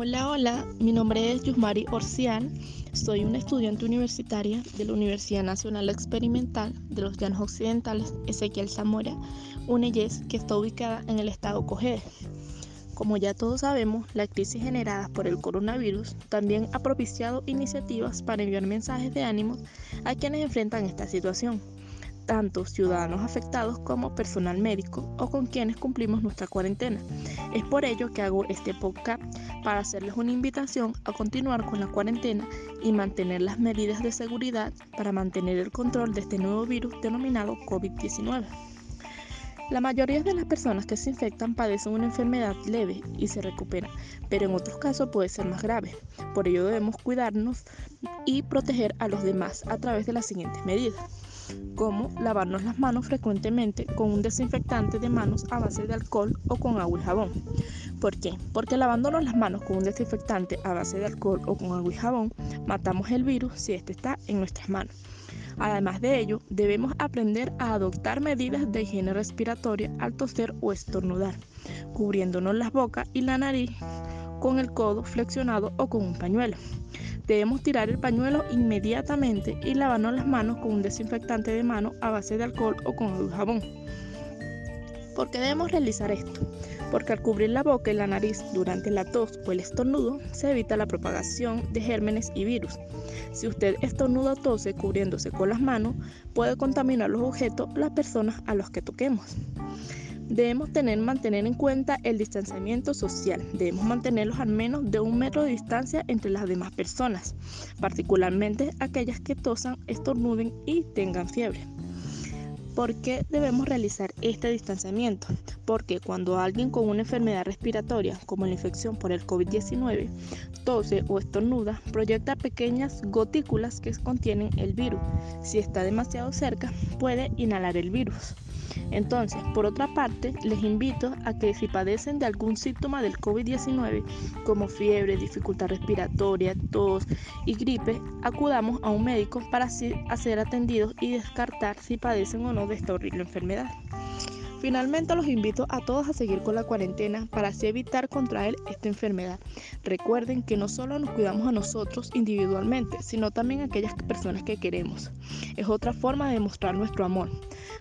Hola, hola, mi nombre es Yusmari Orcial, soy una estudiante universitaria de la Universidad Nacional Experimental de los Llanos Occidentales Ezequiel Zamora, UNEYES, que está ubicada en el estado Cogede. Como ya todos sabemos, la crisis generada por el coronavirus también ha propiciado iniciativas para enviar mensajes de ánimo a quienes enfrentan esta situación tanto ciudadanos afectados como personal médico o con quienes cumplimos nuestra cuarentena. Es por ello que hago este podcast para hacerles una invitación a continuar con la cuarentena y mantener las medidas de seguridad para mantener el control de este nuevo virus denominado COVID-19. La mayoría de las personas que se infectan padecen una enfermedad leve y se recuperan, pero en otros casos puede ser más grave. Por ello debemos cuidarnos y proteger a los demás a través de las siguientes medidas como lavarnos las manos frecuentemente con un desinfectante de manos a base de alcohol o con agua y jabón. ¿Por qué? Porque lavándonos las manos con un desinfectante a base de alcohol o con agua y jabón, matamos el virus si éste está en nuestras manos. Además de ello, debemos aprender a adoptar medidas de higiene respiratoria al toser o estornudar, cubriéndonos las bocas y la nariz con el codo flexionado o con un pañuelo. Debemos tirar el pañuelo inmediatamente y lavarnos las manos con un desinfectante de mano a base de alcohol o con el jabón. ¿Por qué debemos realizar esto? Porque al cubrir la boca y la nariz durante la tos o el estornudo se evita la propagación de gérmenes y virus. Si usted estornuda o tose cubriéndose con las manos, puede contaminar los objetos las personas a los que toquemos. Debemos tener, mantener en cuenta el distanciamiento social. Debemos mantenerlos al menos de un metro de distancia entre las demás personas, particularmente aquellas que tosan, estornuden y tengan fiebre. ¿Por qué debemos realizar este distanciamiento? Porque cuando alguien con una enfermedad respiratoria, como la infección por el COVID-19, tose o estornuda, proyecta pequeñas gotículas que contienen el virus. Si está demasiado cerca, puede inhalar el virus. Entonces, por otra parte, les invito a que si padecen de algún síntoma del COVID-19, como fiebre, dificultad respiratoria, tos y gripe, acudamos a un médico para así ser atendidos y descartar si padecen o no de esta horrible enfermedad. Finalmente los invito a todos a seguir con la cuarentena para así evitar contraer esta enfermedad. Recuerden que no solo nos cuidamos a nosotros individualmente, sino también a aquellas personas que queremos. Es otra forma de demostrar nuestro amor.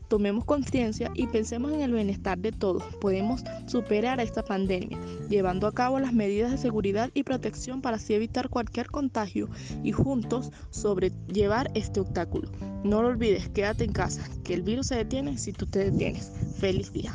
Tomemos conciencia y pensemos en el bienestar de todos. Podemos superar esta pandemia, llevando a cabo las medidas de seguridad y protección para así evitar cualquier contagio y juntos sobrellevar este obstáculo. No lo olvides, quédate en casa, que el virus se detiene si tú te detienes. Feliz día.